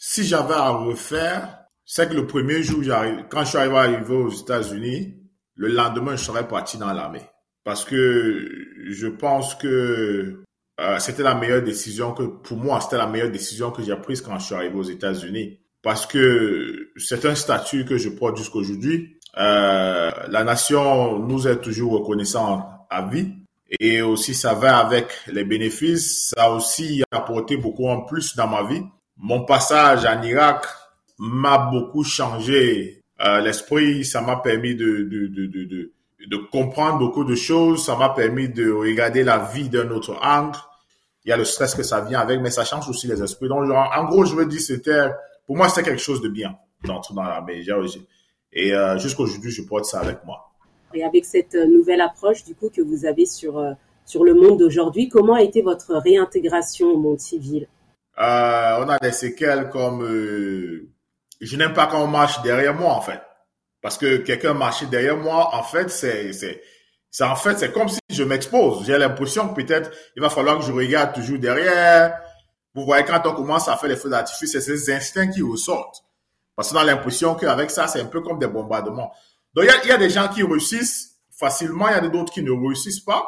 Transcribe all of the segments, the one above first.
Si j'avais à refaire, c'est que le premier jour, quand je suis arrivé aux États-Unis, le lendemain, je serais parti dans l'armée. Parce que je pense que euh, c'était la meilleure décision que, pour moi, c'était la meilleure décision que j'ai prise quand je suis arrivé aux États-Unis. Parce que c'est un statut que je porte jusqu'aujourd'hui. Euh, la nation nous est toujours reconnaissant à vie. Et aussi, ça va avec les bénéfices. Ça a aussi apporté beaucoup en plus dans ma vie. Mon passage en Irak m'a beaucoup changé euh, l'esprit. Ça m'a permis de, comprendre beaucoup de choses. Ça m'a permis de regarder la vie d'un autre angle. Il y a le stress que ça vient avec, mais ça change aussi les esprits. Donc, en gros, je veux dire, c'était, pour moi, c'était quelque chose de bien d'entrer dans l'armée. Et euh, jusqu'aujourd'hui, je porte ça avec moi. Et avec cette euh, nouvelle approche, du coup, que vous avez sur, sur le monde d'aujourd'hui, comment a été votre réintégration au monde civil? Euh, On a des séquelles comme... Euh, je n'aime pas quand on marche derrière moi, en fait. Parce que quelqu'un marche derrière moi, en fait, c'est... c'est c'est en fait, c'est comme si je m'expose. J'ai l'impression que peut-être il va falloir que je regarde toujours derrière. Vous voyez, quand on commence à faire les feux d'artifice, c'est ces instincts qui ressortent. Parce qu'on a l'impression qu'avec ça, c'est un peu comme des bombardements. Donc, il y, a, des gens qui réussissent facilement, il y a d'autres qui ne réussissent pas.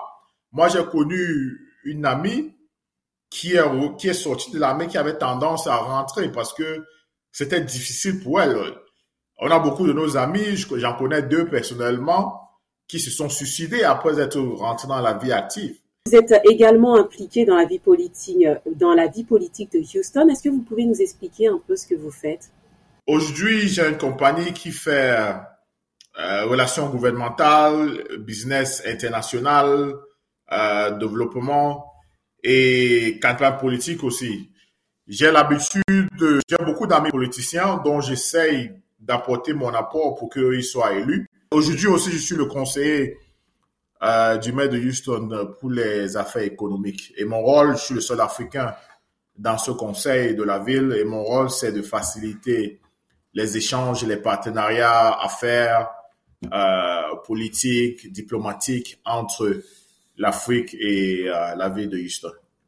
Moi, j'ai connu une amie qui est, qui est sortie de l'armée, qui avait tendance à rentrer parce que c'était difficile pour elle. On a beaucoup de nos amis, j'en connais deux personnellement, qui se sont suicidés après être rentrés dans la vie active. Vous êtes également impliqué dans la vie politique, dans la vie politique de Houston. Est-ce que vous pouvez nous expliquer un peu ce que vous faites? Aujourd'hui, j'ai une compagnie qui fait euh, relations gouvernementales, business international, euh, développement et campagne politique aussi. J'ai l'habitude, j'ai beaucoup d'amis politiciens dont j'essaye d'apporter mon apport pour qu'ils soient élus. Aujourd'hui aussi, je suis le conseiller euh, du maire de Houston pour les affaires économiques. Et mon rôle, je suis le seul Africain dans ce conseil de la ville et mon rôle, c'est de faciliter les échanges, les partenariats, affaires, euh, politiques, diplomatiques entre l'Afrique et euh, la ville de Houston.